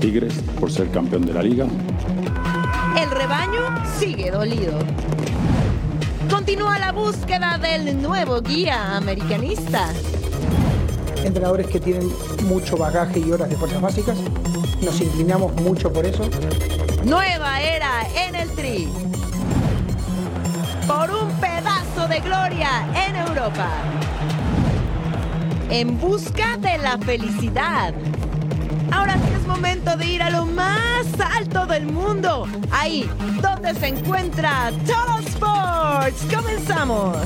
Tigres por ser campeón de la liga. El rebaño sigue dolido. Continúa la búsqueda del nuevo guía americanista. entrenadores que tienen mucho bagaje y horas de fuerzas básicas. Nos inclinamos mucho por eso. Nueva era en el Tri. Por un pedazo de gloria en Europa. En busca de la felicidad. Ahora sí es momento de ir a lo más alto del mundo. Ahí donde se encuentra Total Sports. Comenzamos.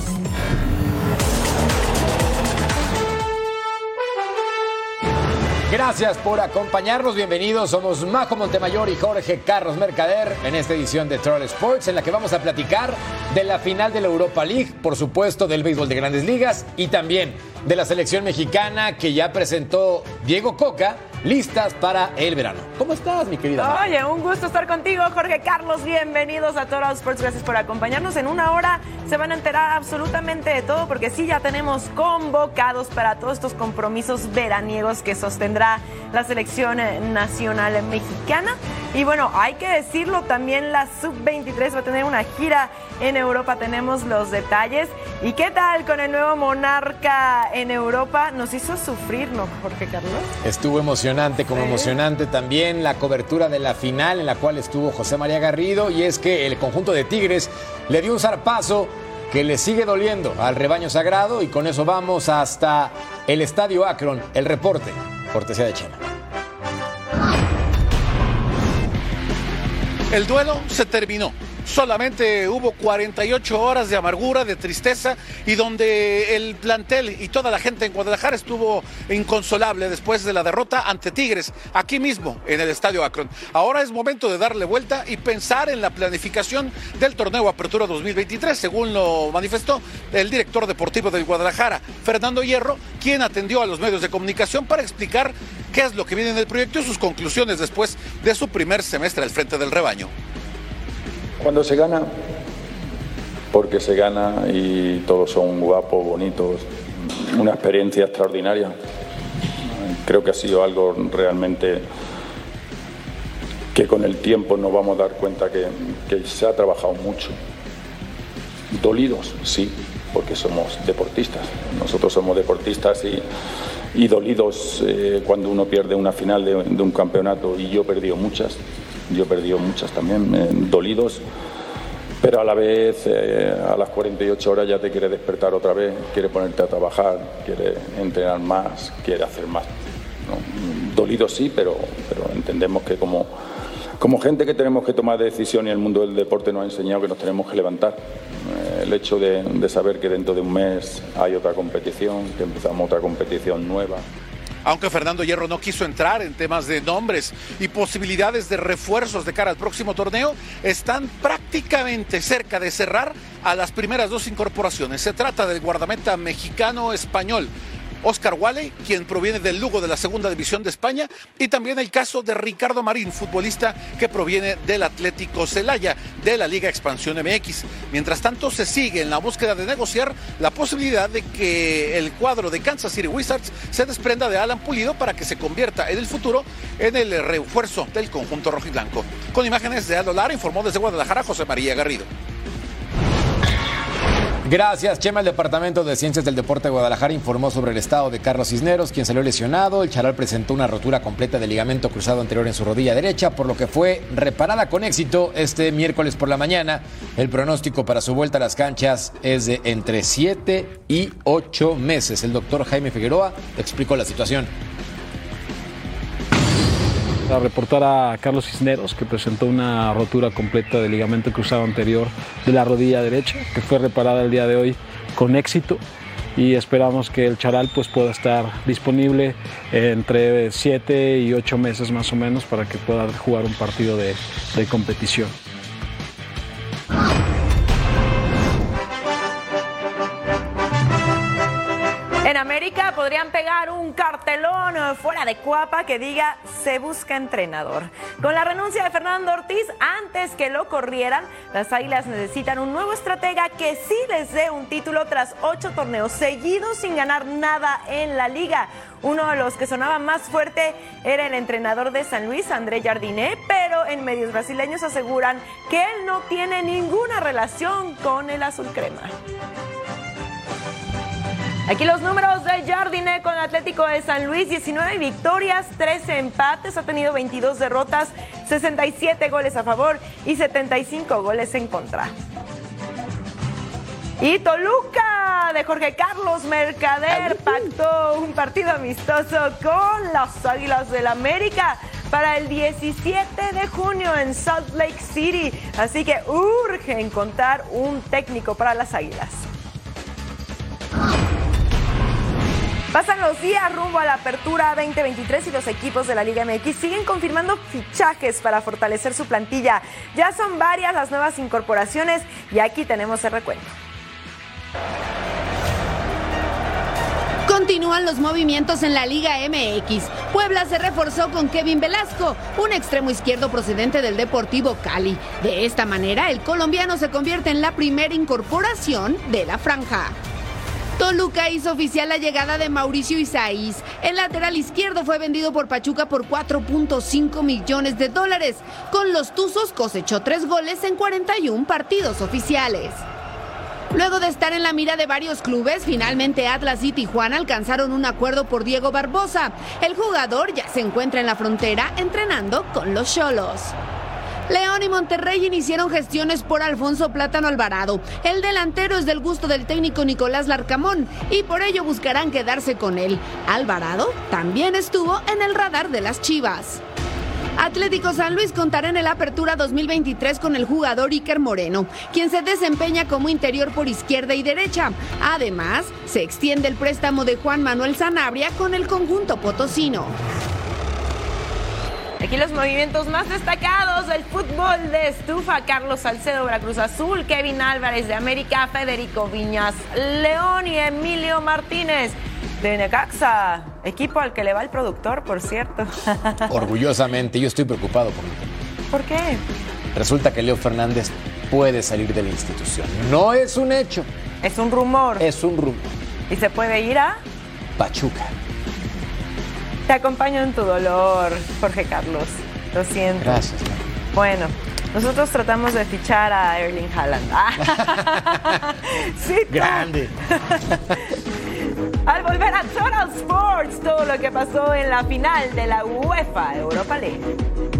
Gracias por acompañarnos, bienvenidos. Somos Majo Montemayor y Jorge Carlos Mercader en esta edición de Troll Sports en la que vamos a platicar de la final de la Europa League, por supuesto del béisbol de grandes ligas y también de la selección mexicana que ya presentó Diego Coca listas para el verano. ¿Cómo estás, mi querida? Oye, un gusto estar contigo, Jorge Carlos. Bienvenidos a Toro Sports. Gracias por acompañarnos. En una hora se van a enterar absolutamente de todo, porque sí, ya tenemos convocados para todos estos compromisos veraniegos que sostendrá la selección eh, nacional mexicana. Y bueno, hay que decirlo, también la Sub-23 va a tener una gira en Europa. Tenemos los detalles. ¿Y qué tal con el nuevo monarca en Europa? Nos hizo sufrir, ¿no, Jorge Carlos? Estuvo emocionante, como emocionante también la cobertura de la final en la cual estuvo José María Garrido y es que el conjunto de Tigres le dio un zarpazo que le sigue doliendo al rebaño sagrado y con eso vamos hasta el Estadio Akron, el reporte, cortesía de Chema. El duelo se terminó. Solamente hubo 48 horas de amargura, de tristeza y donde el plantel y toda la gente en Guadalajara estuvo inconsolable después de la derrota ante Tigres, aquí mismo en el Estadio Akron. Ahora es momento de darle vuelta y pensar en la planificación del torneo Apertura 2023, según lo manifestó el director deportivo del Guadalajara, Fernando Hierro, quien atendió a los medios de comunicación para explicar qué es lo que viene en el proyecto y sus conclusiones después de su primer semestre al frente del rebaño. Cuando se gana, porque se gana y todos son guapos, bonitos, una experiencia extraordinaria. Creo que ha sido algo realmente que con el tiempo nos vamos a dar cuenta que, se ha trabajado mucho. Dolidos, sí, porque somos deportistas. Nosotros somos deportistas y, y dolidos eh, cuando uno pierde una final de, de un campeonato y yo he perdido muchas, yo he perdido muchas también, eh, dolidos, pero a la vez eh, a las 48 horas ya te quiere despertar otra vez, quiere ponerte a trabajar, quiere entrenar más, quiere hacer más. ¿no? Dolidos sí, pero, pero entendemos que como, como gente que tenemos que tomar decisiones y el mundo del deporte nos ha enseñado que nos tenemos que levantar. Eh, el hecho de, de saber que dentro de un mes hay otra competición, que empezamos otra competición nueva, Aunque Fernando Hierro no quiso entrar en temas de nombres y posibilidades de refuerzos de cara al próximo torneo, están prácticamente cerca de cerrar a las primeras dos incorporaciones. Se trata del guardameta mexicano-español. Oscar Wally, quien proviene del Lugo de la Segunda División de España, y también el caso de Ricardo Marín, futbolista que proviene del Atlético Celaya de la Liga Expansión MX. Mientras tanto, se sigue en la búsqueda de negociar la posibilidad de que el cuadro de Kansas City Wizards se desprenda de Alan Pulido para que se convierta en el futuro en el refuerzo del conjunto rojiblanco. Con imágenes de Aldo Lara, informó desde Guadalajara José María Garrido. Gracias, Chema. El Departamento de Ciencias del Deporte de Guadalajara informó sobre el estado de Carlos Cisneros, quien salió lesionado. El charal presentó una rotura completa del ligamento cruzado anterior en su rodilla derecha, por lo que fue reparada con éxito este miércoles por la mañana. El pronóstico para su vuelta a las canchas es de entre 7 y 8 meses. El doctor Jaime Figueroa explicó la situación a reportar a Carlos Cisneros, que presentó una rotura completa del ligamento cruzado anterior de la rodilla derecha, que fue reparada el día de hoy con éxito y esperamos que el charal pues, pueda estar disponible entre 7 y 8 meses más o menos para que pueda jugar un partido de, de competición. Podrían pegar un cartelón fuera de Cuapa que diga se busca entrenador. Con la renuncia de Fernando Ortiz, antes que lo corrieran, las Águilas necesitan un nuevo estratega que sí les dé un título tras ocho torneos seguidos sin ganar nada en la liga. Uno de los que sonaba más fuerte era el entrenador de San Luis, André Jardiné, pero en medios brasileños aseguran que él no tiene ninguna relación con el azul crema. Aquí los números de Jardine con Atlético de San Luis, 19 victorias, 13 empates, ha tenido 22 derrotas, 67 goles a favor y 75 goles en contra. Y Toluca de Jorge Carlos Mercader pactó un partido amistoso con las Águilas del América para el 17 de junio en Salt Lake City. Así que urge encontrar un técnico para las Águilas. Pasan los días rumbo a la apertura 2023 y los equipos de la Liga MX siguen confirmando fichajes para fortalecer su plantilla. Ya son varias las nuevas incorporaciones y aquí tenemos el recuento. Continúan los movimientos en la Liga MX. Puebla se reforzó con Kevin Velasco, un extremo izquierdo procedente del Deportivo Cali. De esta manera, el colombiano se convierte en la primera incorporación de la franja. Toluca hizo oficial la llegada de Mauricio Isaís. El lateral izquierdo fue vendido por Pachuca por 4.5 millones de dólares. Con los Tuzos cosechó tres goles en 41 partidos oficiales. Luego de estar en la mira de varios clubes, finalmente Atlas y Tijuana alcanzaron un acuerdo por Diego Barbosa. El jugador ya se encuentra en la frontera entrenando con los Cholos. León y Monterrey iniciaron gestiones por Alfonso Plátano Alvarado. El delantero es del gusto del técnico Nicolás Larcamón y por ello buscarán quedarse con él. Alvarado también estuvo en el radar de las Chivas. Atlético San Luis contará en el Apertura 2023 con el jugador Iker Moreno, quien se desempeña como interior por izquierda y derecha. Además, se extiende el préstamo de Juan Manuel Sanabria con el conjunto potosino. Aquí los movimientos más destacados del fútbol de estufa. Carlos Salcedo, Veracruz Azul, Kevin Álvarez de América, Federico Viñas, León y Emilio Martínez de Necaxa. Equipo al que le va el productor, por cierto. Orgullosamente, yo estoy preocupado por ¿Por qué? Resulta que Leo Fernández puede salir de la institución. No es un hecho. Es un rumor. Es un rumor. ¿Y se puede ir a? Pachuca. Te acompaño en tu dolor, Jorge Carlos. Lo siento. Gracias. Bueno, nosotros tratamos de fichar a Erling Haaland. sí, tú. Grande. Al volver a Total Sports, todo lo que pasó en la final de la UEFA Europa League.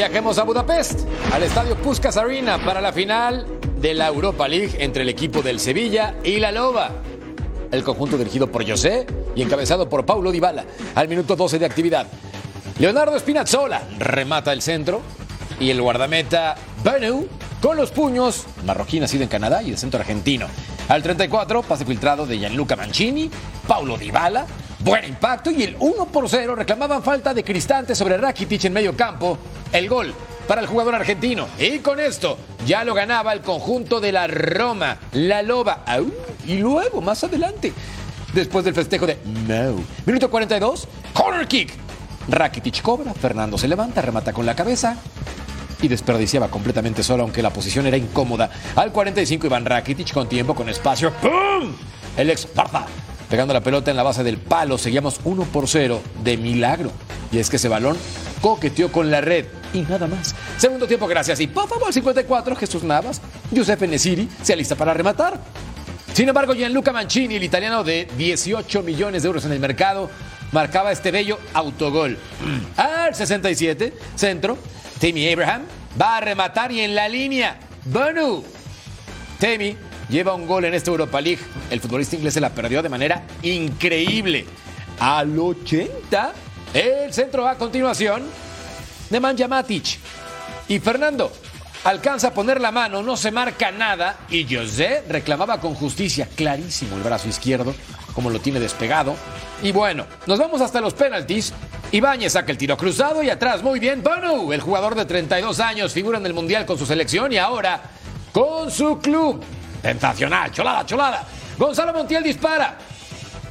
Viajemos a Budapest, al estadio Puskas Arena para la final de la Europa League entre el equipo del Sevilla y la Loba. El conjunto dirigido por José y encabezado por Paulo Dybala al minuto 12 de actividad. Leonardo Spinazzola remata el centro y el guardameta Benu con los puños, marroquí nacido en Canadá y de centro argentino. Al 34, pase filtrado de Gianluca Mancini, Paulo Dybala, buen impacto y el 1 por 0 reclamaban falta de Cristante sobre Rakitic en medio campo. El gol para el jugador argentino. Y con esto ya lo ganaba el conjunto de la Roma, la Loba. Y luego, más adelante, después del festejo de No. Minuto 42, corner kick. Rakitic cobra, Fernando se levanta, remata con la cabeza y desperdiciaba completamente solo, aunque la posición era incómoda. Al 45 Iván Rakitic con tiempo, con espacio. ¡Pum! El ex Parza pegando la pelota en la base del palo. Seguíamos 1 por 0 de milagro. Y es que ese balón coqueteó con la red y nada más. Segundo tiempo, gracias. Y por favor, al 54, Jesús Navas, Giuseppe Nesiri se alista para rematar. Sin embargo, Gianluca Mancini, el italiano de 18 millones de euros en el mercado, marcaba este bello autogol. Al 67, centro, Timmy Abraham va a rematar y en la línea, Bonu. Timmy lleva un gol en esta Europa League. El futbolista inglés se la perdió de manera increíble. Al 80, el centro a continuación de Manja Matic. Y Fernando alcanza a poner la mano, no se marca nada. Y José reclamaba con justicia, clarísimo el brazo izquierdo, como lo tiene despegado. Y bueno, nos vamos hasta los penaltis. Ibáñez saca el tiro cruzado y atrás, muy bien, Bonu, el jugador de 32 años, figura en el Mundial con su selección y ahora con su club. Tentacional, cholada, cholada. Gonzalo Montiel dispara.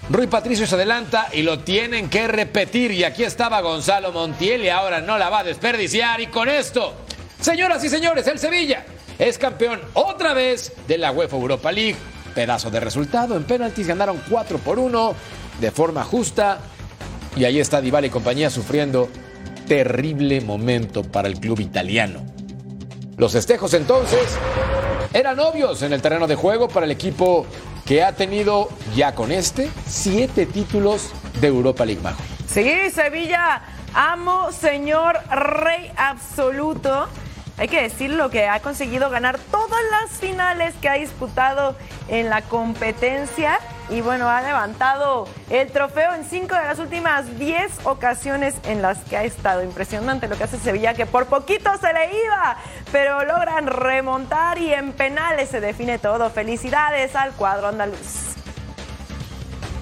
Rui Patricio se adelanta y lo tienen que repetir. Y aquí estaba Gonzalo Montiel y ahora no la va a desperdiciar. Y con esto, señoras y señores, el Sevilla es campeón otra vez de la UEFA Europa League. Pedazo de resultado. En penaltis ganaron 4 por 1 de forma justa. Y ahí está Dybala y compañía sufriendo terrible momento para el club italiano. Los festejos entonces eran obvios en el terreno de juego para el equipo que ha tenido ya con este siete títulos de Europa League Majo. Sí, Sevilla, amo, señor, rey absoluto. Hay que decir lo que ha conseguido ganar todas las finales que ha disputado en la competencia y bueno, ha levantado el trofeo en cinco de las últimas diez ocasiones en las que ha estado. Impresionante lo que hace Sevilla, que por poquito se le iba, pero logran remontar y en penales se define todo. Felicidades al cuadro andaluz.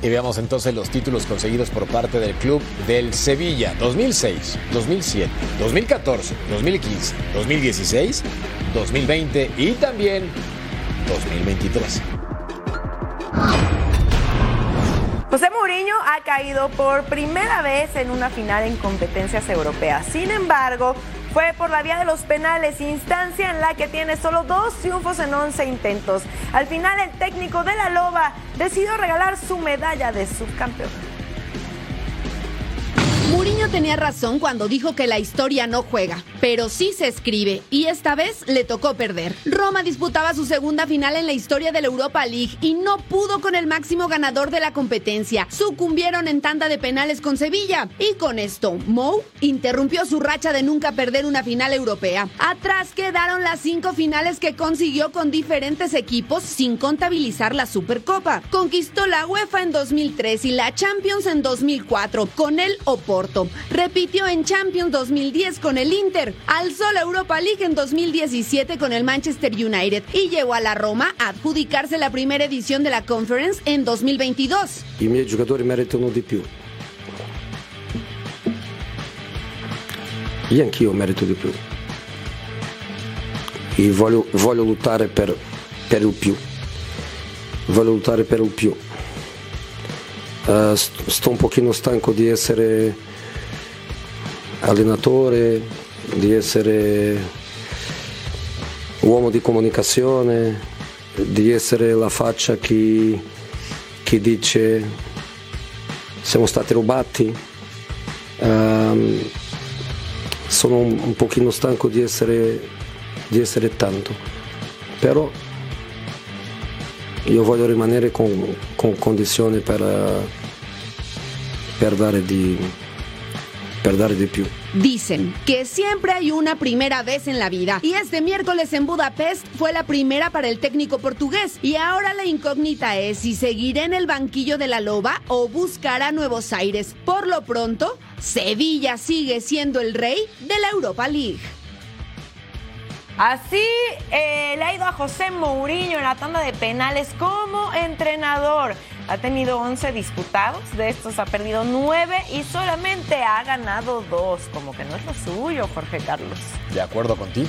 Y veamos entonces los títulos conseguidos por parte del club del Sevilla. 2006, 2007, 2014, 2015, 2016, 2020 y también 2023. José Mourinho ha caído por primera vez en una final en competencias europeas. Sin embargo, fue por la vía de los penales, instancia en la que tiene solo dos triunfos en 11 intentos. Al final, el técnico de la Loba decidió regalar su medalla de subcampeón. Mourinho tenía razón cuando dijo que la historia no juega, pero sí se escribe, y esta vez le tocó perder. Roma disputaba su segunda final en la historia de la Europa League y no pudo con el máximo ganador de la competencia. Sucumbieron en tanda de penales con Sevilla, y con esto, Mou interrumpió su racha de nunca perder una final europea. Atrás quedaron las cinco finales que consiguió con diferentes equipos sin contabilizar la Supercopa. Conquistó la UEFA en 2003 y la Champions en 2004 con el Oporto. Repitió en Champions 2010 con el Inter, alzó la Europa League en 2017 con el Manchester United y llegó a la Roma a adjudicarse la primera edición de la Conference en 2022. I miei giocatori meritano di più. Io anch'io merito di più. E voglio, voglio lottare per, per il più. Voglio lottare per il più. Uh, sto un pochino stanco di essere allenatore, di essere uomo di comunicazione, di essere la faccia che, che dice siamo stati rubati. Um, sono un, un pochino stanco di essere, di essere tanto, però io voglio rimanere con, con condizioni per, per dare di, più. Dicen que siempre hay una primera vez en la vida y este miércoles en Budapest fue la primera para el técnico portugués y ahora la incógnita es si seguirá en el banquillo de la Loba o buscará Nuevos Aires. Por lo pronto, Sevilla sigue siendo el rey de la Europa League. Así eh, le ha ido a José Mourinho en la tanda de penales como entrenador. Ha tenido 11 disputados, de estos ha perdido 9 y solamente ha ganado 2. Como que no es lo suyo, Jorge Carlos. De acuerdo contigo.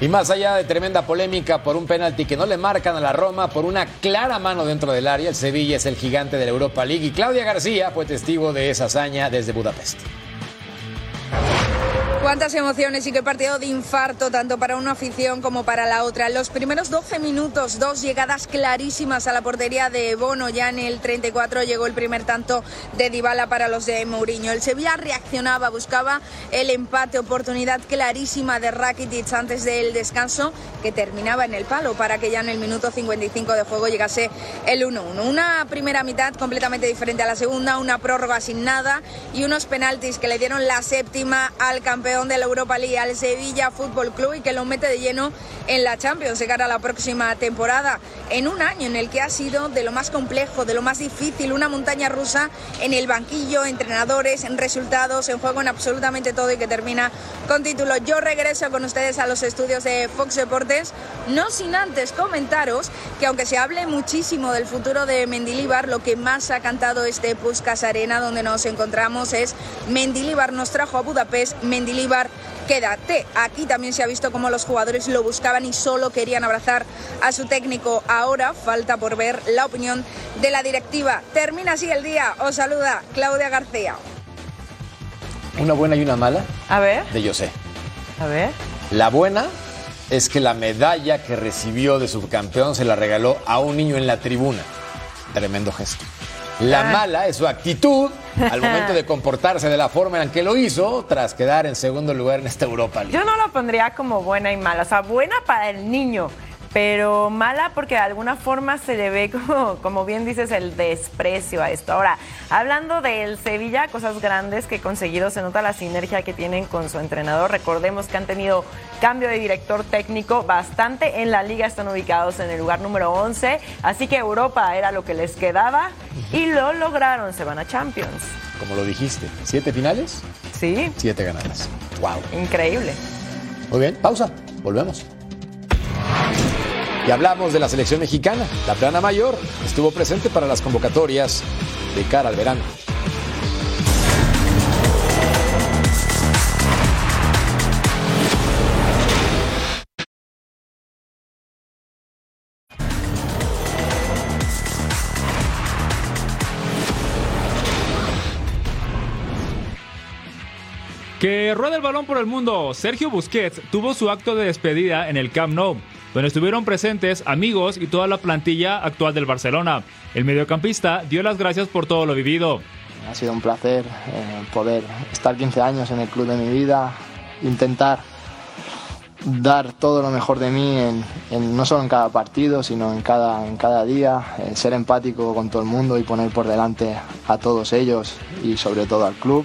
Y más allá de tremenda polémica por un penalti que no le marcan a la Roma por una clara mano dentro del área, el Sevilla es el gigante de la Europa League y Claudia García fue testigo de esa hazaña desde Budapest. Cuántas emociones y qué partido de infarto, tanto para una afición como para la otra. En los primeros 12 minutos, dos llegadas clarísimas a la portería de Bono. Ya en el 34 llegó el primer tanto de Dybala para los de Mourinho. El Sevilla reaccionaba, buscaba el empate, oportunidad clarísima de Rakitic antes del descanso, que terminaba en el palo para que ya en el minuto 55 de juego llegase el 1-1. Una primera mitad completamente diferente a la segunda, una prórroga sin nada y unos penaltis que le dieron la séptima al campeón de la Europa League, al Sevilla Fútbol Club y que lo mete de lleno en la Champions de cara a la próxima temporada. En un año en el que ha sido de lo más complejo, de lo más difícil, una montaña rusa en el banquillo, entrenadores, en resultados, en juego, en absolutamente todo y que termina con título. Yo regreso con ustedes a los estudios de Fox Deportes, no sin antes comentaros que aunque se hable muchísimo del futuro de Mendilibar, lo que más ha cantado este Puskas Arena donde nos encontramos es Mendilibar nos trajo a Budapest, Mendilibar quédate. Aquí también se ha visto cómo los jugadores lo buscaban y solo querían abrazar a su técnico. Ahora falta por ver la opinión de la directiva. Termina así el día. Os saluda Claudia García. Una buena y una mala. A ver. De José. A ver. La buena es que la medalla que recibió de subcampeón se la regaló a un niño en la tribuna. Tremendo gesto. La Ah. mala es su actitud al momento de comportarse de la forma en que lo hizo tras quedar en segundo lugar en esta Europa League. Yo no lo pondría como buena y mala. O sea, buena para el niño, pero mala porque de alguna forma se le ve como, como bien dices, el desprecio a esto. Ahora, hablando del Sevilla, cosas grandes que he conseguido, se nota la sinergia que tienen con su entrenador. Recordemos que han tenido cambio de director técnico bastante en la liga, están ubicados en el lugar número 11, así que Europa era lo que les quedaba y lo lograron, se van a Champions. Como lo dijiste, ¿siete finales? Sí. Siete ganadas. ¡Wow! Increíble. Muy bien, pausa. Volvemos. Y hablamos de la selección mexicana. La plana mayor estuvo presente para las convocatorias de cara al verano. Que rueda el balón por el mundo. Sergio Busquets tuvo su acto de despedida en el Camp Nou, donde estuvieron presentes amigos y toda la plantilla actual del Barcelona. El mediocampista dio las gracias por todo lo vivido. Ha sido un placer eh, poder estar 15 años en el club de mi vida, intentar dar todo lo mejor de mí, en, no solo en cada partido, sino en cada, en cada día, eh, ser empático con todo el mundo y poner por delante a todos ellos y sobre todo al club.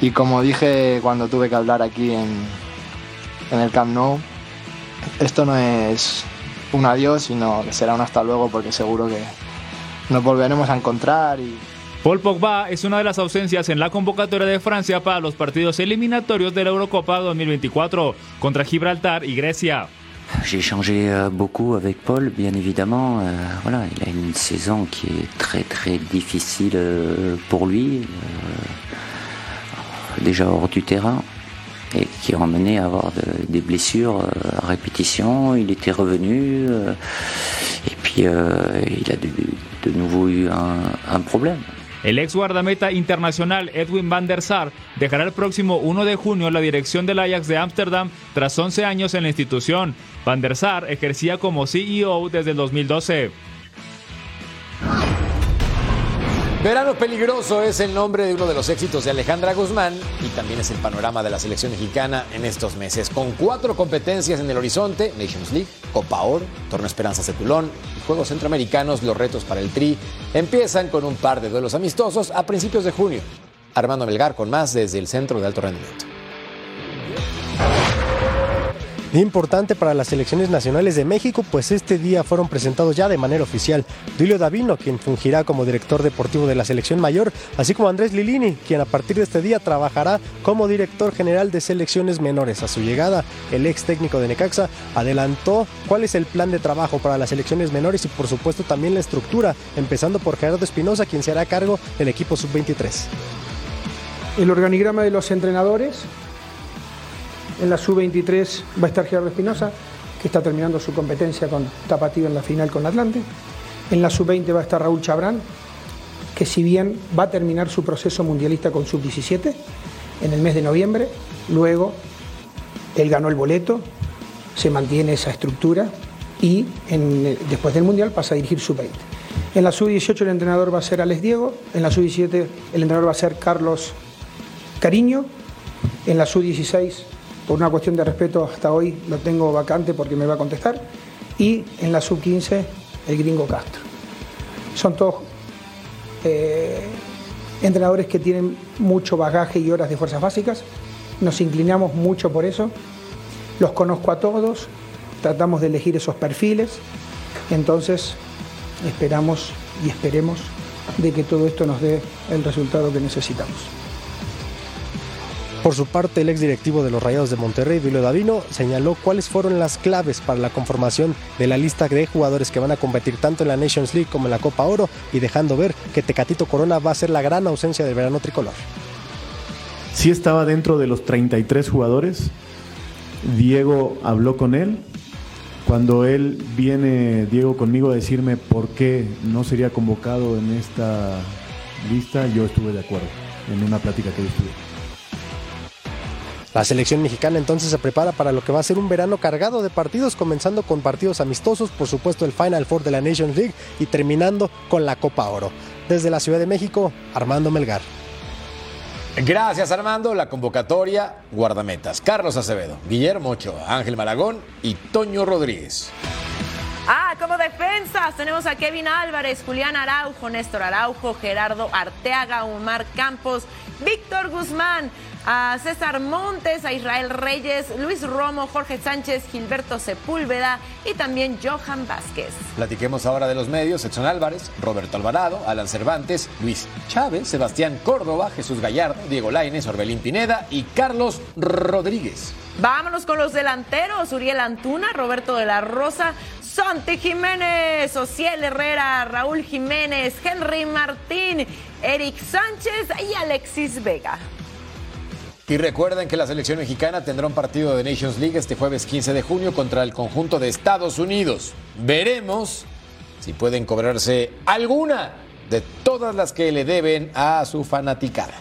Y como dije cuando tuve que hablar aquí en, en el Camp Nou, esto no es un adiós, sino que será un hasta luego porque seguro que nos volveremos a encontrar y, Paul Pogba es una de las ausencias en la convocatoria de Francia para los partidos eliminatorios de la Eurocopa 2024 contra Gibraltar y Grecia. J'ai échangé euh, beaucoup avec Paul, bien évidemment. Euh, voilà, il a une saison qui est très très difficile euh, pour lui, euh, déjà hors du terrain, et qui a emmené à avoir de- des blessures euh, à répétition. Il était revenu, euh, et puis euh, il a de, nouveau eu un, un problème. El ex guardameta internacional Edwin van der Sar dejará el próximo 1 de junio la dirección del Ajax de Ámsterdam tras 11 años en la institución. Van der Sar ejercía como CEO desde el 2012. Verano peligroso es el nombre de uno de los éxitos de Alejandra Guzmán y también es el panorama de la selección mexicana en estos meses. Con cuatro competencias en el horizonte, Nations League, Copa Oro, Torneo Esperanzas de Tulón y Juegos Centroamericanos, los retos para el Tri empiezan con un par de duelos amistosos a principios de junio. Armando Melgar con más desde el Centro de Alto Rendimiento. Importante para las selecciones nacionales de México, pues este día fueron presentados ya de manera oficial Duilio Davino, quien fungirá como director deportivo de la selección mayor, así como Andrés Lilini, quien a partir de este día trabajará como director general de selecciones menores. A su llegada, el ex técnico de Necaxa adelantó cuál es el plan de trabajo para las selecciones menores y por supuesto también la estructura, empezando por Gerardo Espinosa, quien será a cargo del equipo sub-23. El organigrama de los entrenadores. En la sub-23 va a estar Gerardo Espinosa, que está terminando su competencia con Tapatío en la final con Atlante. En la sub-20 va a estar Raúl Chabrán, que si bien va a terminar su proceso mundialista con sub-17 en el mes de noviembre, luego él ganó el boleto, se mantiene esa estructura y después del mundial pasa a dirigir sub-20. En la sub-18 el entrenador va a ser Alex Diego, en la sub-17 el entrenador va a ser Carlos Cariño, en la sub-16 por una cuestión de respeto hasta hoy lo tengo vacante porque me va a contestar. Y en la sub-15 el gringo Castro. Son todos eh, entrenadores que tienen mucho bagaje y horas de fuerzas básicas, nos inclinamos mucho por eso, los conozco a todos, tratamos de elegir esos perfiles, entonces esperamos y esperemos de que todo esto nos dé el resultado que necesitamos. Por su parte, el exdirectivo de los Rayados de Monterrey, Duilio Davino, señaló cuáles fueron las claves para la conformación de la lista de jugadores que van a competir tanto en la Nations League como en la Copa Oro y dejando ver que Tecatito Corona va a ser la gran ausencia del verano tricolor. Sí estaba dentro de los 33 jugadores. Diego habló con él. Cuando él viene, Diego, conmigo a decirme por qué no sería convocado en esta lista, yo estuve de acuerdo en una plática que yo. La selección mexicana entonces se prepara para lo que va a ser un verano cargado de partidos, comenzando con partidos amistosos, por supuesto el Final Four de la Nations League y terminando con la Copa Oro. Desde la Ciudad de México, Armando Melgar. Gracias Armando, la convocatoria, guardametas, Carlos Acevedo, Guillermo Ochoa, Ángel Malagón y Toño Rodríguez. Ah, como defensas tenemos a Kevin Álvarez, Julián Araujo, Néstor Araujo, Gerardo Arteaga, Omar Campos, Víctor Guzmán, a César Montes, a Israel Reyes, Luis Romo, Jorge Sánchez, Gilberto Sepúlveda y también Johan Vázquez. Platiquemos ahora de los medios, Edson Álvarez, Roberto Alvarado, Alan Cervantes, Luis Chávez, Sebastián Córdoba, Jesús Gallardo, Diego Lainez, Orbelín Pineda y Carlos Rodríguez. Vámonos con los delanteros, Uriel Antuna, Roberto de la Rosa, Santi Jiménez, Ociel Herrera, Raúl Jiménez, Henry Martín, Eric Sánchez y Alexis Vega. Y recuerden que la selección mexicana tendrá un partido de Nations League este jueves 15 de junio contra el conjunto de Estados Unidos. Veremos si pueden cobrarse alguna de todas las que le deben a su fanaticada.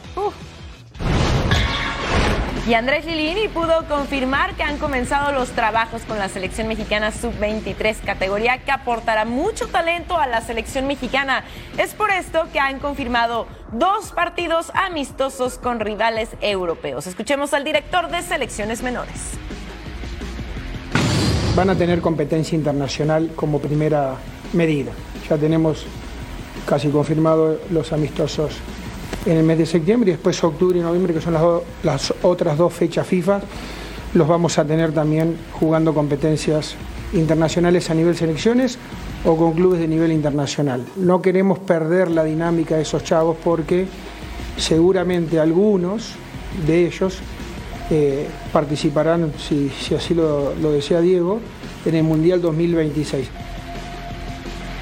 Y Andrés Lilini pudo confirmar que han comenzado los trabajos con la selección mexicana sub-23, categoría que aportará mucho talento a la selección mexicana. Es por esto que han confirmado dos partidos amistosos con rivales europeos. Escuchemos al director de selecciones menores. Van a tener competencia internacional como primera medida. Ya tenemos casi confirmado los amistosos en el mes de septiembre y después octubre y noviembre, que son las, otras dos fechas FIFA, los vamos a tener también jugando competencias internacionales a nivel selecciones o con clubes de nivel internacional. No queremos perder la dinámica de esos chavos porque seguramente algunos de ellos eh, participarán, si, si así lo, lo desea Diego, en el Mundial 2026.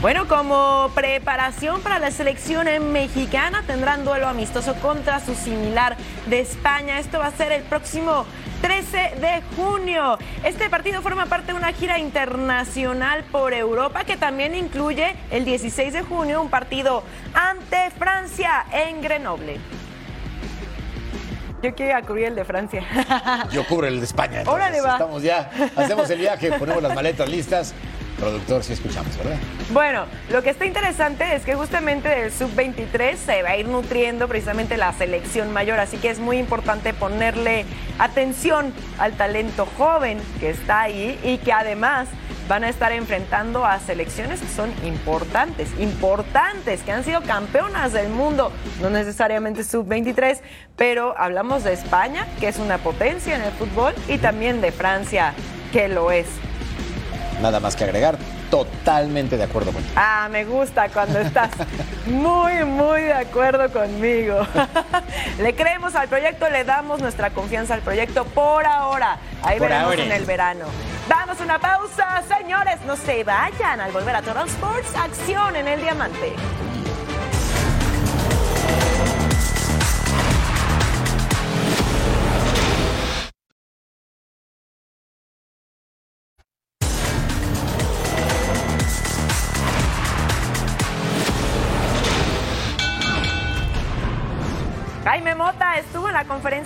Bueno, como preparación para la selección mexicana, tendrán duelo amistoso contra su similar de España. Esto va a ser el próximo 13 de junio. Este partido forma parte de una gira internacional por Europa que también incluye el 16 de junio un partido ante Francia en Grenoble. Yo quiero ir a cubrir el de Francia. Yo cubro el de España. entonces. Órale, va. Estamos ya, hacemos el viaje, ponemos las maletas listas Productor, sí escuchamos, ¿verdad? Bueno, lo que está interesante es que justamente del sub-23 se va a ir nutriendo precisamente la selección mayor, así que es muy importante ponerle atención al talento joven que está ahí y que además van a estar enfrentando a selecciones que son importantes, importantes, que han sido campeonas del mundo, no necesariamente sub-23, pero hablamos de España, que es una potencia en el fútbol, y también de Francia, que lo es. Nada más que agregar, totalmente de acuerdo contigo. Ah, me gusta cuando estás muy, muy de acuerdo conmigo. le creemos al proyecto, le damos nuestra confianza al proyecto por ahora. Ahí Por veremos ahora. en el verano. Damos una pausa, señores. No se vayan al volver a Total Sports. Acción en el diamante.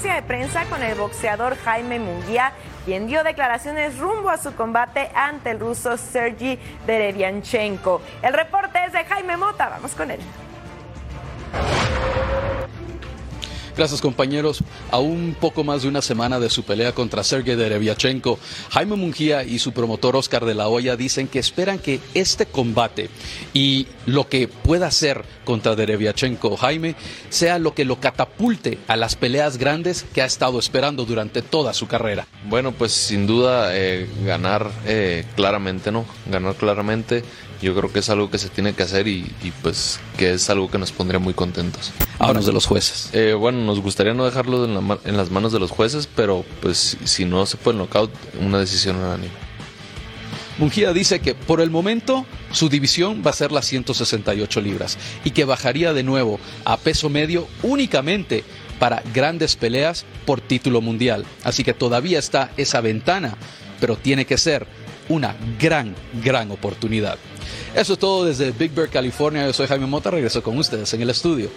De prensa con el boxeador Jaime Munguía, quien dio declaraciones rumbo a su combate ante el ruso Sergi Derevianchenko. El reporte es de Jaime Mota, vamos con él. Gracias compañeros. A un poco más de una semana de su pelea contra Sergei Derevyachenko, Jaime Mungía y su promotor Oscar de la Hoya dicen que esperan que este combate y lo que pueda hacer contra Derevyachenko Jaime sea lo que lo catapulte a las peleas grandes que ha estado esperando durante toda su carrera. Bueno, pues sin duda eh, ganar eh, claramente, ¿no? Ganar claramente. Yo creo que es algo que se tiene que hacer y, y, pues que es algo que nos pondría muy contentos. Háblanos de los jueces. Eh, bueno, nos gustaría no dejarlo en, la ma- en las manos de los jueces, pero pues si no se puede knockout, una decisión unánime. Mungía dice que por el momento su división va a ser las 168 libras y que bajaría de nuevo a peso medio únicamente para grandes peleas por título mundial. Así que todavía está esa ventana, pero tiene que ser una gran, gran oportunidad. Eso es todo desde Big Bear, California. Yo soy Jaime Mota, regreso con ustedes en el estudio.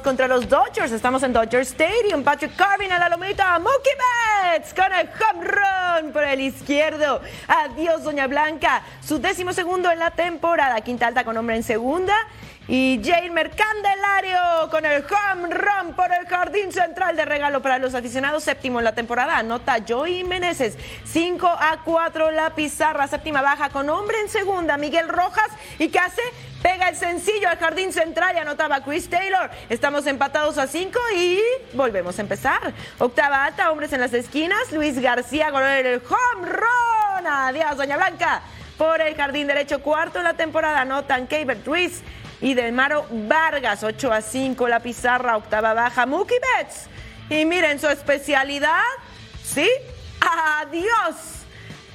Contra los Dodgers. Estamos en Dodger Stadium. Patrick Carvin a la lomita. Mookie Betts con el home run por el izquierdo. Adiós, Doña Blanca. Su décimo segundo en la temporada. Quinta alta con hombre en segunda. Y Jamer Candelario con el home run por el jardín central de regalo para los aficionados. Séptimo en la temporada. Anota Joey Meneses. 5 a 4 la pizarra. Séptima baja con hombre en segunda. Miguel Rojas. ¿Y qué hace? Pega el sencillo al jardín central y anotaba Chris Taylor. Estamos empatados a 5 y volvemos a empezar. Octava alta, hombres en las esquinas. Luis García con el home run. Adiós, Doña Blanca. Por el jardín derecho, cuarto en la temporada, anotan Keibert Ruiz y Delmaro Vargas. 8 a 5 la pizarra, octava baja. Mookie Betts. Y miren su especialidad. ¿Sí? Adiós.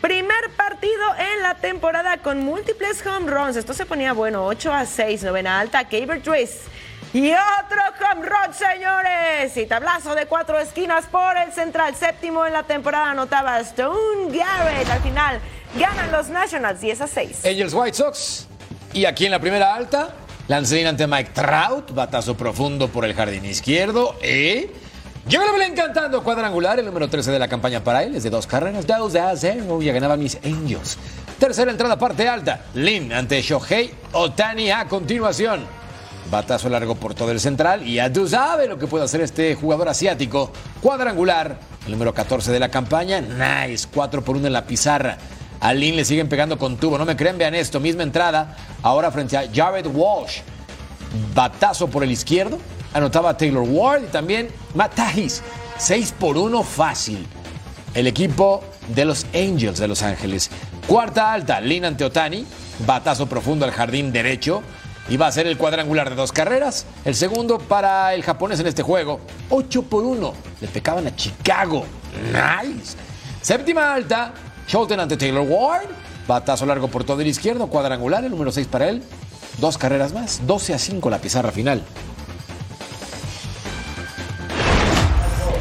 Primer partido en la temporada con múltiples home runs. Esto se ponía bueno, 8 a 6, novena alta, Caber Twist. Y otro home run, señores. Y tablazo de cuatro esquinas por el central. Séptimo en la temporada anotaba Stone Garrett. Al final ganan los Nationals 10 a 6. Angels White Sox. Y aquí en la primera alta, Lancedín ante Mike Trout, batazo profundo por el jardín izquierdo. ¿Eh? Llegó Belén cantando cuadrangular, el número 13 de la campaña para él, es de dos carreras, 2 a 0, ya ganaban mis Angels. Tercera entrada, parte alta, Lin ante Shohei Otani a continuación. Batazo largo por todo el central y ya tú lo que puede hacer este jugador asiático. Cuadrangular, el número 14 de la campaña, nice, 4 por 1 en la pizarra. A Lin le siguen pegando con tubo, no me creen, vean esto, misma entrada, ahora frente a Jared Walsh. Batazo por el izquierdo, anotaba Taylor Ward y también Matt Tahis. 6 por 1 fácil. El equipo de los Angels de Los Ángeles. Cuarta alta, Lin ante Otani. Batazo profundo al jardín derecho. Y va a ser el cuadrangular de dos carreras. El segundo para el japonés en este juego. 8 por 1. Le pecaban a Chicago. Nice. Séptima alta, Sholton ante Taylor Ward. Batazo largo por todo el izquierdo. Cuadrangular, el número 6 para él. Dos carreras más. 12 a 5 la pizarra final.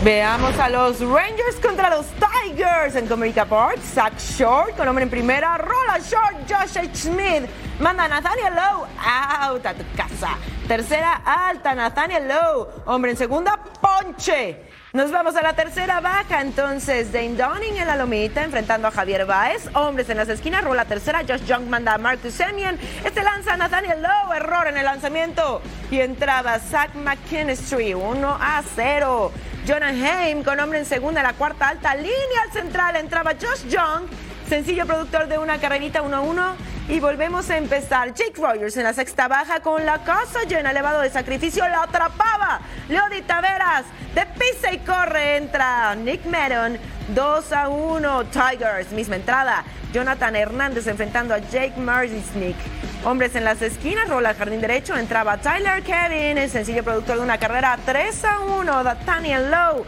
Veamos a los Rangers contra los Tigers en Comerica Park. Zach Short con hombre en primera. Rola Short. Josh H. Smith. Manda a Nathaniel Lowe out a tu casa. Tercera alta. Nathaniel Lowe. Hombre en segunda. Ponche. Nos vamos a la tercera baja, entonces Dane Donning en la lomita enfrentando a Javier Baez. Hombres en las esquinas, rola tercera. Josh Young manda a Marcus Semien. Este lanza a Nathaniel Lowe, error en el lanzamiento. Y entraba Zach McKinstry, 1 a 0. Jonah Haim con hombre en segunda, la cuarta alta línea al central. Entraba Josh Young, sencillo productor de una carrerita 1 a 1. Y volvemos a empezar. Jake Rogers en la sexta baja con la casa llena, elevado de sacrificio, la atrapaba. Leody Taveras de pisa y corre, entra Nick Meron, 2 a 1. Tigers, misma entrada. Jonathan Hernández enfrentando a Jake Marsnick. Hombres en las esquinas, rola al jardín derecho, entraba Tyler Kevin, el sencillo productor de una carrera 3 a 1. Nathaniel Lowe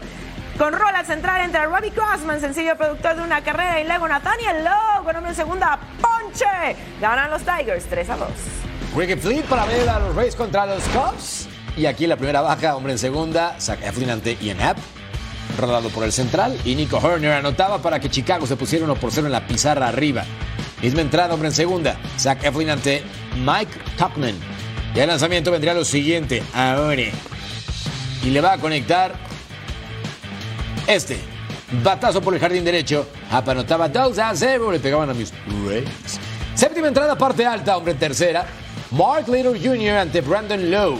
con rola central entre Robbie Crossman, sencillo productor de una carrera, y luego Nathaniel Lowe con hombre en segunda, Ponche. Ganan los Tigers 3 a 2. Cricket Fleet para ver a los Rays contra los Cubs. Y aquí la primera baja, hombre en segunda, Zach Eflin ante Ian Happ, rodado por el central. Y Nico Herner anotaba para que Chicago se pusiera 1 por 0 en la pizarra arriba. Misma entrada, hombre en segunda, Zach Eflin ante Mike Tuckman. Y el lanzamiento vendría lo siguiente, ahora. Y le va a conectar este. Batazo por el jardín derecho. Happ anotaba 2 a 0. Le pegaban a mis Rays. Séptima entrada, parte alta, hombre tercera. Mark Little Jr. ante Brandon Lowe.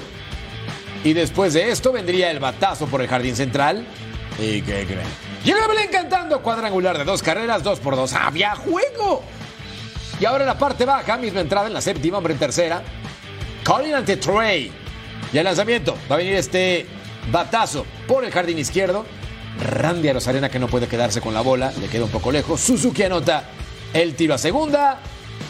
Y después de esto vendría el batazo por el jardín central. ¿Y qué creen? Llega cantando cuadrangular de dos carreras, dos por dos. ¡Había juego! Y ahora en la parte baja, misma entrada en la séptima, hombre tercera. Colin ante Trey. Y el lanzamiento va a venir este batazo por el jardín izquierdo. Randy Arozarena que no puede quedarse con la bola, le queda un poco lejos. Suzuki anota el tiro a segunda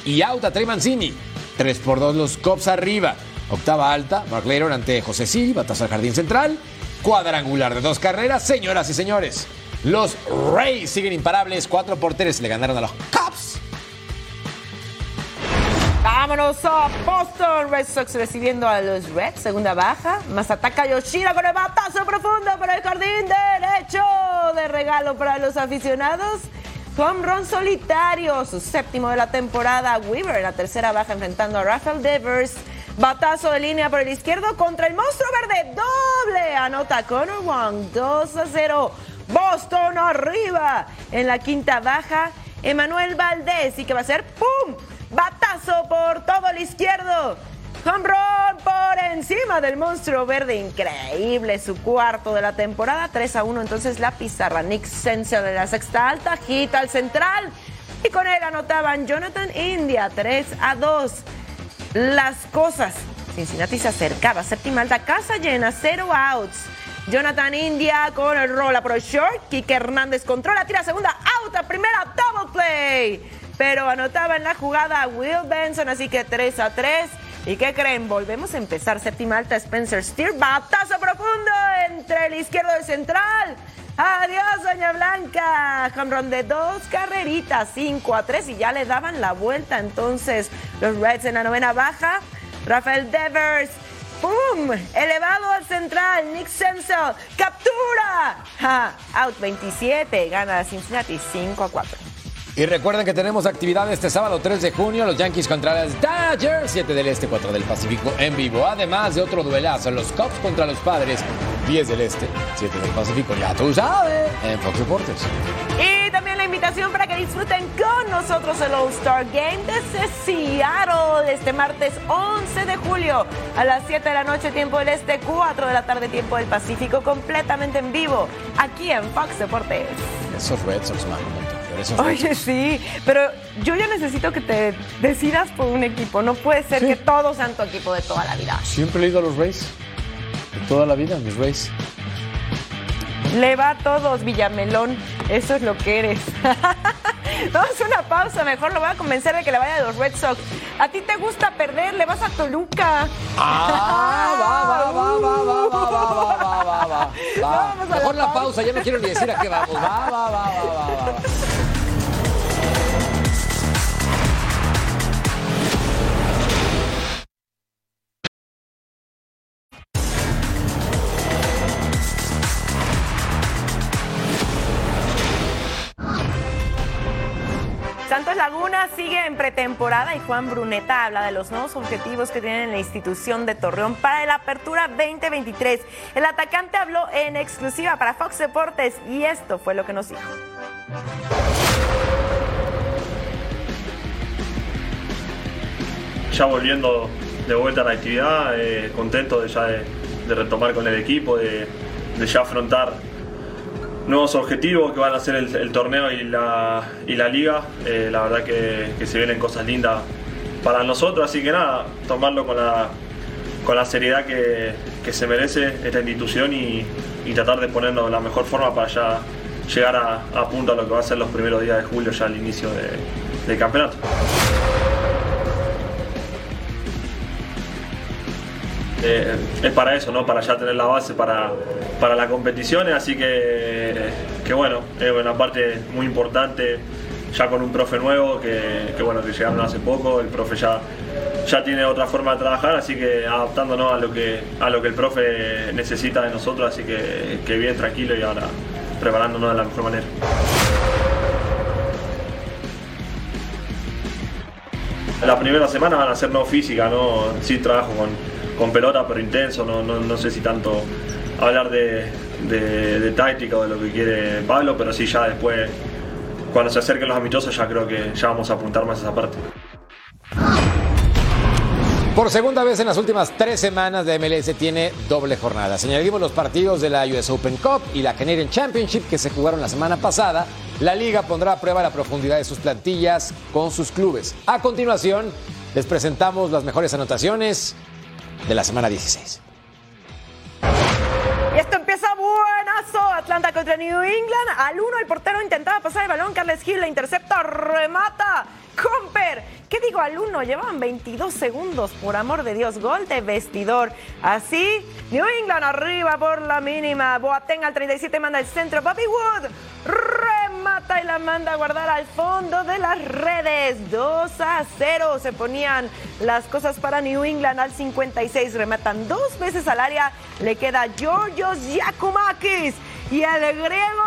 y out a Trey Mancini. 3 por 2 los Cops arriba. Octava alta, Mark Layton ante José Sí, batazo al jardín central. Cuadrangular de dos carreras, señoras y señores. Los Rays siguen imparables, 4 por 3 le ganaron a los Cops. Vámonos a Boston. Red Sox recibiendo a los Reds. Segunda baja. Más ataca Yoshida con el batazo profundo por el jardín derecho. De regalo para los aficionados. Home run solitario. Su séptimo de la temporada. Weaver en la tercera baja enfrentando a Rafael Devers. Batazo de línea por el izquierdo contra el monstruo verde. Doble. Anota Connor Wong. 2 a 0. Boston arriba. En la quinta baja. Emanuel Valdés. ¿Y qué va a hacer? ¡Pum! Batazo por todo el izquierdo. Home run por encima del monstruo verde. Increíble su cuarto de la temporada. 3 a 1 entonces la pizarra. Nick Sensia de la sexta alta. Gita al central. Y con él anotaban Jonathan India. 3 a 2. Las cosas. Cincinnati se acercaba. Séptima alta. Casa llena. Cero outs. Jonathan India con el rola el short. Kike Hernández controla. Tira segunda. Out primera. Double play pero anotaba en la jugada Will Benson, así que 3 a 3. ¿Y qué creen? Volvemos a empezar. Séptima alta, Spencer Steer. Batazo profundo entre el izquierdo y central. Adiós, Doña Blanca. Home de dos carreritas, 5 a 3 y ya le daban la vuelta. Entonces, los Reds en la novena baja. Rafael Devers. ¡Pum! Elevado al central. Nick Senzel. ¡Captura! Out 27. Gana Cincinnati 5 a 4. Y recuerden que tenemos actividad este sábado 3 de junio, los Yankees contra los Dodgers, 7 del Este, 4 del Pacífico en vivo. Además de otro duelazo, los Cubs contra los Padres, 10 del Este, 7 del Pacífico, ya tú sabes, en Fox Deportes. Y también la invitación para que disfruten con nosotros el All-Star Game desde Seattle este martes 11 de julio a las 7 de la noche, tiempo del Este, 4 de la tarde, tiempo del Pacífico, completamente en vivo, aquí en Fox Deportes. Sox, man, Oye, sí, pero yo ya necesito que te decidas por un equipo. No puede ser que todos sean tu equipo de toda la vida. Siempre he ido a los Rays. De toda la vida, mis Rays. Le va a todos, Villamelón. Eso es lo que eres. Vamos a una pausa, mejor lo voy a convencer de que le vaya a los Red Sox. A ti te gusta perder, le vas a Toluca. Ah, va, va, va, va, va, va, va, va, va. Mejor la pausa, ya no quiero ni decir a qué vamos. Va, va, va, va, va, va. Santos Laguna sigue en pretemporada y Juan Bruneta habla de los nuevos objetivos que tienen en la institución de Torreón para la apertura 2023. El atacante habló en exclusiva para Fox Deportes y esto fue lo que nos dijo. Ya volviendo de vuelta a la actividad, eh, contento de ya de, retomar con el equipo, de ya afrontar nuevos objetivos que van a ser el, torneo y la, y la liga. Eh, la verdad que, que se vienen cosas lindas para nosotros, así que nada, tomarlo con la, con la seriedad que, que se merece esta institución y, y tratar de ponernos de la mejor forma para ya llegar a, a punto a lo que va a ser los primeros días de julio, ya al inicio de- del campeonato. Eh, es para eso, ¿no? Para ya tener la base para, para las competiciones, así que, que bueno, es una parte muy importante, ya con un profe nuevo que, bueno, que llegaron hace poco, el profe ya, ya tiene otra forma de trabajar, así que adaptándonos a lo que, a lo que el profe necesita de nosotros, así que, que bien tranquilo y ahora preparándonos de la mejor manera. La primera semana van a ser no física, ¿no? Sí trabajo con, con pelota, pero intenso, no, no, no sé si tanto hablar de, de, de táctica o de lo que quiere Pablo, pero sí ya después, cuando se acerquen los amistosos, ya creo que ya vamos a apuntar más a esa parte. Por segunda vez en las últimas tres semanas de MLS tiene doble jornada. Señalamos los partidos de la US Open Cup y la Canadian Championship que se jugaron la semana pasada. La liga pondrá a prueba la profundidad de sus plantillas con sus clubes. A continuación, les presentamos las mejores anotaciones de la semana 16. Y esto empieza buenazo. Atlanta contra New England. Al uno el portero intentaba pasar el balón. Carles Gil la intercepta, remata. Comper. ¿Qué digo al uno? Llevaban 22 segundos. Por amor de Dios, gol de vestidor. Así, New England arriba por la mínima. Boateng al 37 manda el centro. Bobby Wood remata y la manda a guardar al fondo de las redes. 2 a 0 se ponían las cosas para New England al 56. Rematan dos veces al área. Le queda Georgios Giacomakis. Y el griego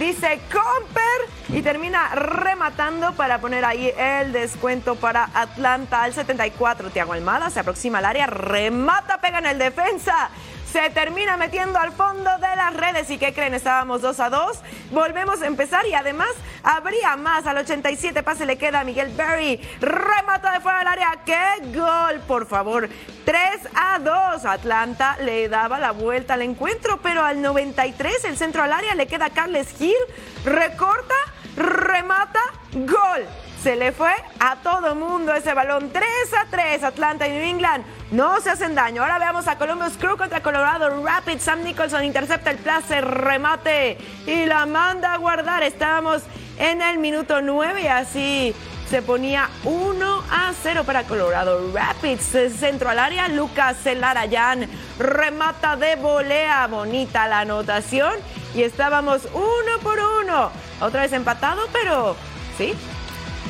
dice Comper y termina rematando para poner ahí el descuento para Atlanta al 74. Tiago Almada se aproxima al área, remata, pega en el defensa. Se termina metiendo al fondo de las redes. ¿Y qué creen? Estábamos 2 a 2. Volvemos a empezar y además habría más. Al 87 pase le queda a Miguel Berry. Remata de fuera del área. ¡Qué gol! Por favor. 3 a 2. Atlanta le daba la vuelta al encuentro, pero al 93 el centro al área le queda a Carles Gil. Recorta, remata, gol. Se le fue a todo mundo ese balón. 3 a 3. Atlanta y New England no se hacen daño. Ahora veamos a Columbus Crew contra Colorado Rapids. Sam Nicholson intercepta el place, remate y la manda a guardar. Estábamos en el minuto 9 y así se ponía 1 a 0 para Colorado Rapids. Centro al área, Lucas Celarayán remata de volea. Bonita la anotación. Y estábamos uno por uno. Otra vez empatado, pero sí,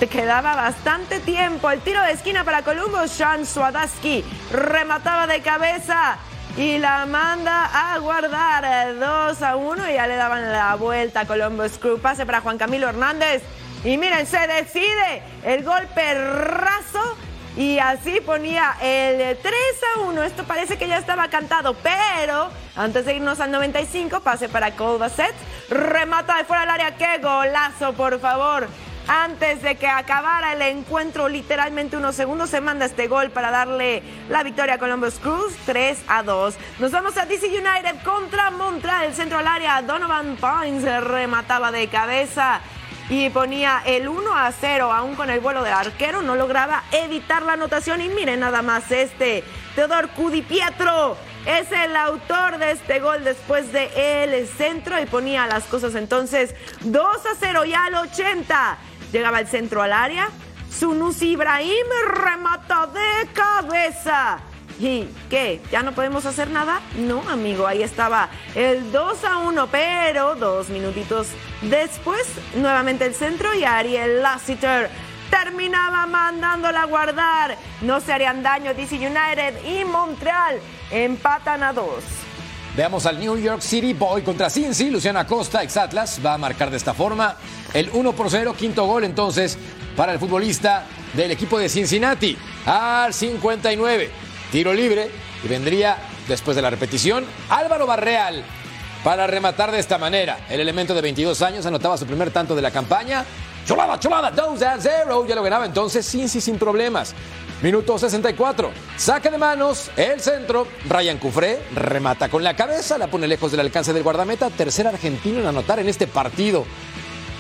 te quedaba bastante tiempo. El tiro de esquina para Columbus. Sean Swadaski remataba de cabeza y la manda a guardar 2 a 1 y ya le daban la vuelta a Columbus Crew. Pase para Juan Camilo Hernández. Y miren, se decide el golpe raso y así ponía el 3 a 1. Esto parece que ya estaba cantado, pero antes de irnos al 95, pase para Colbaset. Remata de fuera del área. ¡Qué golazo, por favor! Antes de que acabara el encuentro, literalmente unos segundos, se manda este gol para darle la victoria a Columbus Cruz, 3 a 2. Nos vamos a DC United contra Montreal, el centro al área. Donovan Pines remataba de cabeza y ponía el 1 a 0, aún con el vuelo del arquero, no lograba evitar la anotación. Y miren nada más este, Teodor Cudipietro es el autor de este gol después de el centro y ponía las cosas entonces 2 a 0 y al 80 llegaba el centro al área. Sunusi Ibrahim remata de cabeza. ¿Y qué? ¿Ya no podemos hacer nada? No, amigo, ahí estaba el 2 a 1, pero dos minutitos después, nuevamente el centro y Ariel Lassiter terminaba mandándola a guardar. No se harían daño DC United y Montreal empatan a dos. Veamos al New York City Boy contra Cincy. Luciano Acosta, ex Atlas, va a marcar de esta forma. El 1 por 0, quinto gol entonces para el futbolista del equipo de Cincinnati. Al 59, tiro libre y vendría después de la repetición Álvaro Barreal para rematar de esta manera. El elemento de 22 años anotaba su primer tanto de la campaña. Cholada, cholada, 2 a 0. Ya lo ganaba entonces Cincy sin problemas. Minuto 64. Saque de manos. El centro. Ryan Cufré remata con la cabeza. La pone lejos del alcance del guardameta. Tercer argentino en anotar en este partido.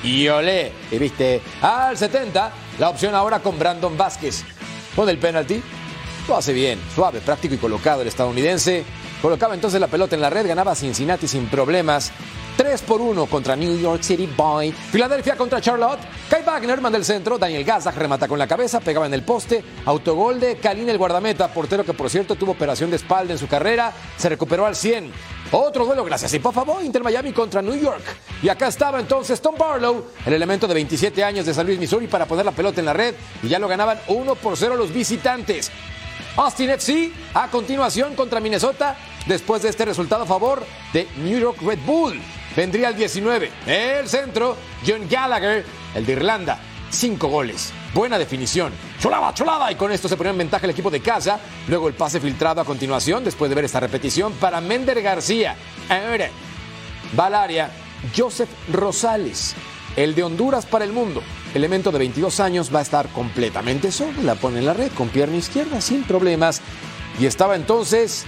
Y olé. Y viste. Al 70. La opción ahora con Brandon Vázquez. Con el penalti. Lo hace bien. Suave, práctico y colocado el estadounidense. Colocaba entonces la pelota en la red. Ganaba Cincinnati sin problemas. 3 por 1 contra New York City Boy. Filadelfia contra Charlotte. Kai Wagner manda el centro. Daniel Gazdag remata con la cabeza. Pegaba en el poste. Autogol de Kalin el guardameta. Portero que por cierto tuvo operación de espalda en su carrera. Se recuperó al 100. Otro duelo gracias y por favor Inter Miami contra New York. Y acá estaba entonces Tom Barlow, el elemento de 27 años de San Luis, Missouri, para poner la pelota en la red. Y ya lo ganaban 1 por 0 los visitantes. Austin FC a continuación contra Minnesota después de este resultado a favor de New York Red Bull. Vendría el 19. El centro, John Gallagher, el de Irlanda. Cinco goles. Buena definición. Cholada, cholada. Y con esto se ponía en ventaja el equipo de casa. Luego el pase filtrado a continuación, después de ver esta repetición, para Mender García. Ahora va al área Joseph Rosales, el de Honduras para el mundo. Elemento de 22 años va a estar completamente solo. La pone en la red con pierna izquierda sin problemas. Y estaba entonces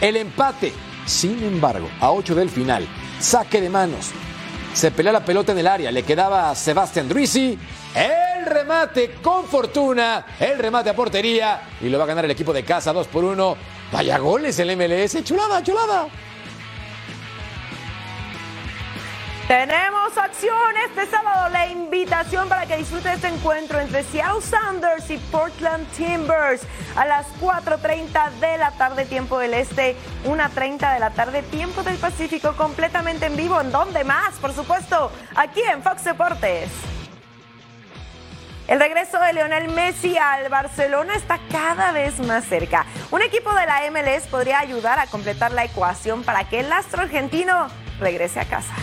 el empate. Sin embargo, a 8 del final, saque de manos. Se pelea la pelota en el área, le quedaba a Sebastián Druisi. El remate con fortuna, el remate a portería y lo va a ganar el equipo de casa 2 por 1. Vaya goles el MLS, chulada, chulada. Tenemos acción este sábado, la invitación para que disfrute este encuentro entre Seattle Sounders y Portland Timbers a las 4.30 de la tarde tiempo del este, 1.30 de la tarde tiempo del Pacífico, completamente en vivo. ¿En dónde más? Por supuesto, aquí en Fox Deportes. El regreso de Lionel Messi al Barcelona está cada vez más cerca. Un equipo de la MLS podría ayudar a completar la ecuación para que el astro argentino regrese a casa.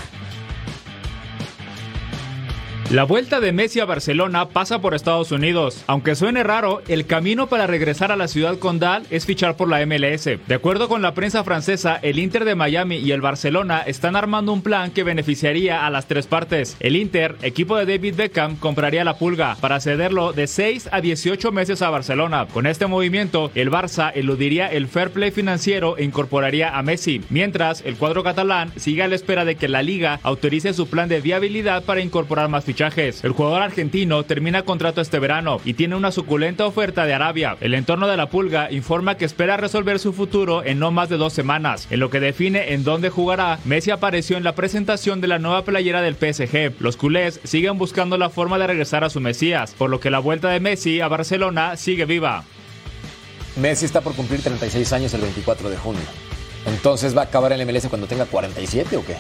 La vuelta de Messi a Barcelona pasa por Estados Unidos. Aunque suene raro, el camino para regresar a la ciudad condal es fichar por la MLS. De acuerdo con la prensa francesa, el Inter de Miami y el Barcelona están armando un plan que beneficiaría a las tres partes. El Inter, equipo de David Beckham, compraría la pulga para cederlo de 6 a 18 meses a Barcelona. Con este movimiento, el Barça eludiría el fair play financiero e incorporaría a Messi, mientras el cuadro catalán sigue a la espera de que la liga autorice su plan de viabilidad para incorporar más fichajes. El jugador argentino termina contrato este verano y tiene una suculenta oferta de Arabia. El entorno de la Pulga informa que espera resolver su futuro en no más de dos semanas. En lo que define en dónde jugará, Messi apareció en la presentación de la nueva playera del PSG. Los culés siguen buscando la forma de regresar a su Mesías, por lo que la vuelta de Messi a Barcelona sigue viva. Messi está por cumplir 36 años el 24 de junio. Entonces va a acabar el MLS cuando tenga 47 o qué?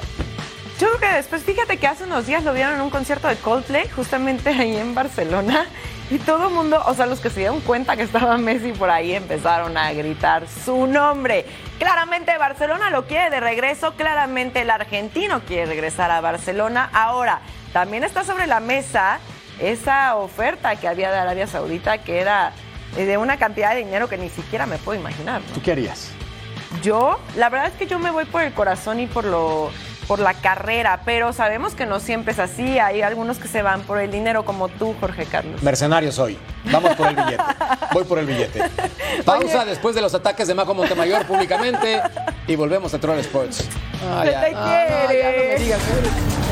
Yo creo que después, fíjate que hace unos días lo vieron en un concierto de Coldplay, justamente ahí en Barcelona, y todo el mundo, o sea, los que se dieron cuenta que estaba Messi por ahí empezaron a gritar su nombre. Claramente Barcelona lo quiere de regreso, claramente el argentino quiere regresar a Barcelona. Ahora, también está sobre la mesa esa oferta que había de Arabia Saudita que era de una cantidad de dinero que ni siquiera me puedo imaginar. ¿Tú qué harías? Yo, la verdad es que yo me voy por el corazón y por lo por la carrera, pero sabemos que no siempre es así. Hay algunos que se van por el dinero, como tú, Jorge Carlos. Mercenario soy. Vamos por el billete. Voy por el billete. Pausa después de los ataques de Majo Montemayor públicamente y volvemos a Troll Sports. Ay, te quiere.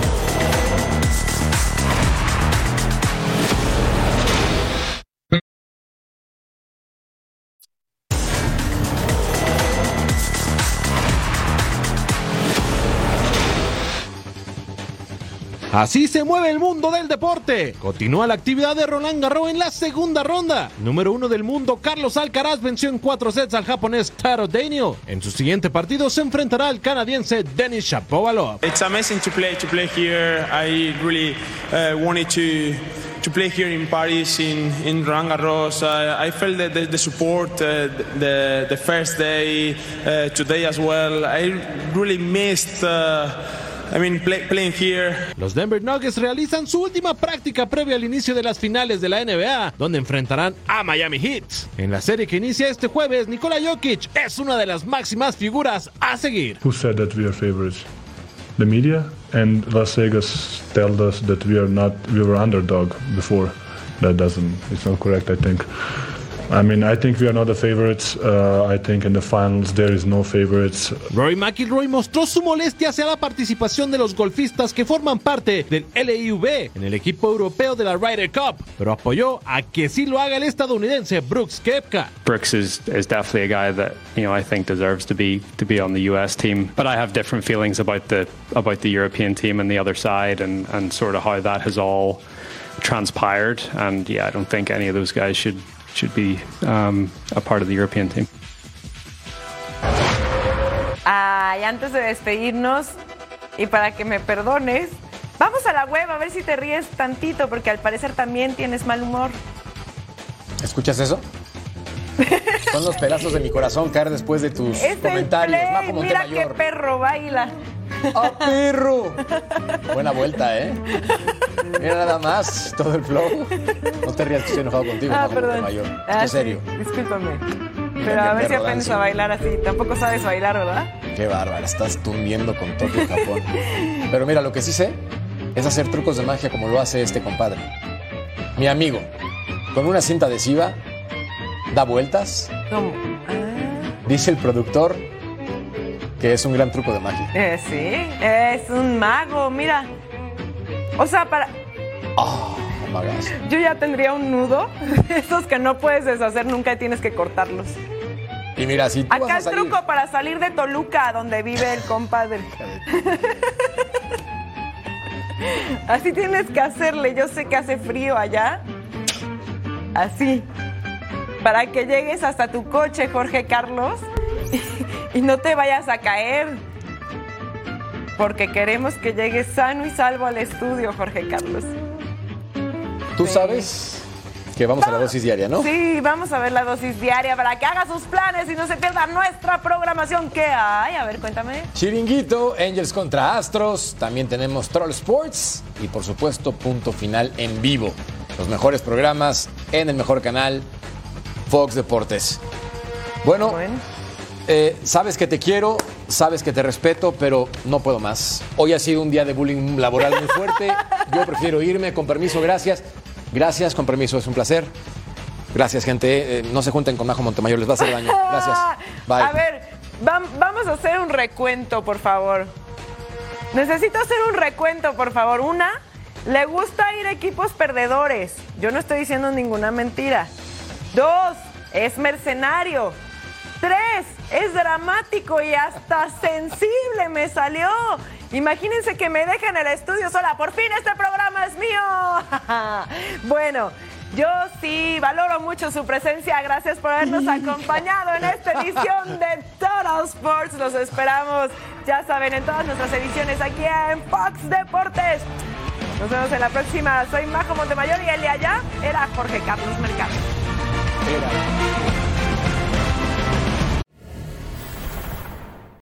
Así se mueve el mundo del deporte. Continúa la actividad de Roland Garros en la segunda ronda. Número uno del mundo, Carlos Alcaraz venció en cuatro sets al japonés Taro Daniel. En su siguiente partido se enfrentará al canadiense Denis Shapovalov. It's amazing to play to play here. I really uh, wanted to to play here in Paris in in Roland Garros. Uh, I felt the, the, support uh, the the first day, today as well. I really missed. I mean, play, playing here. Los Denver Nuggets realizan su última práctica previa al inicio de las finales de la NBA, donde enfrentarán a Miami Heat. En la serie que inicia este jueves, Nikola Jokic es una de las máximas figuras a seguir. Who said that we are favorites? The media and Las Vegas told us that we are not. We were underdog before. That doesn't. It's not correct. I think. I mean, I think we are not the favorites. Uh, I think in the finals there is no favorites. Rory McIlroy mostró su molestia hacia la participación de los golfistas que forman parte del LIV en el equipo europeo de la Ryder Cup, pero apoyó a que sí lo haga el estadounidense Brooks Koepka. Brooks is, is definitely a guy that you know I think deserves to be to be on the U.S. team, but I have different feelings about the about the European team and the other side, and and sort of how that has all transpired. And yeah, I don't think any of those guys should should be um, a part of the European team. Ay, antes de despedirnos, y para que me perdones, vamos a la web a ver si te ríes tantito, porque al parecer también tienes mal humor. ¿Escuchas eso? Son los pedazos de mi corazón caer después de tus Es el comentarios. play, mira qué perro baila. ¡Ah, perro! Buena vuelta, ¿eh? Mira nada más, todo el flow. No te rías que estoy enojado contigo, Ah, perdón. Montemayor. Ah, Esto es sí, serio. discúlpame. Mira Pero a ver si aprendes a bailar así. Tampoco sabes bailar, ¿verdad? Qué bárbara, estás tundiendo con Tokio Japón. Pero mira, lo que sí sé es hacer trucos de magia como lo hace este compadre. Mi amigo, con una cinta adhesiva, da vueltas, ¿Cómo? dice el productor que es un gran truco de magia. Eh, sí, es un mago, mira. O sea, para. Oh. Yo ya tendría un nudo, esos que no puedes deshacer nunca y tienes que cortarlos. Y mira, si tú vas Acá a el salir... truco para salir de Toluca, donde vive el compadre. Así tienes que hacerle. Yo sé que hace frío allá. Así. Para que llegues hasta tu coche, Jorge Carlos, y, no te vayas a caer. Porque queremos que llegues sano y salvo al estudio, Jorge Carlos. Tú sabes que vamos a la dosis diaria, ¿no? Sí, vamos a ver la dosis diaria para que haga sus planes y no se pierda nuestra programación. ¿Qué hay? A ver, cuéntame. Chiringuito, Angels contra Astros, también tenemos Troll Sports y por supuesto Punto Final en vivo. Los mejores programas en el mejor canal, Fox Deportes. Bueno, eh, sabes que te quiero, sabes que te respeto, pero no puedo más. Hoy ha sido un día de bullying laboral muy fuerte. Yo prefiero irme, con permiso, gracias. Gracias, con permiso, es un placer. Gracias, gente. Eh, no se junten con Majo Montemayor, les va a hacer daño. Gracias. Bye. A ver, vam- vamos a hacer un recuento, por favor. Necesito hacer un recuento, por favor. Una, le gusta ir a equipos perdedores. Yo no estoy diciendo ninguna mentira. Dos, es mercenario. Tres, es dramático y hasta sensible me salió. Imagínense que me dejen en el estudio sola. Por fin este programa es mío. bueno, yo sí valoro mucho su presencia. Gracias por habernos acompañado en esta edición de Total Sports. Los esperamos, ya saben, en todas nuestras ediciones aquí en Fox Deportes. Nos vemos en la próxima. Soy Majo Montemayor y el de allá era Jorge Carlos Mercado. Era.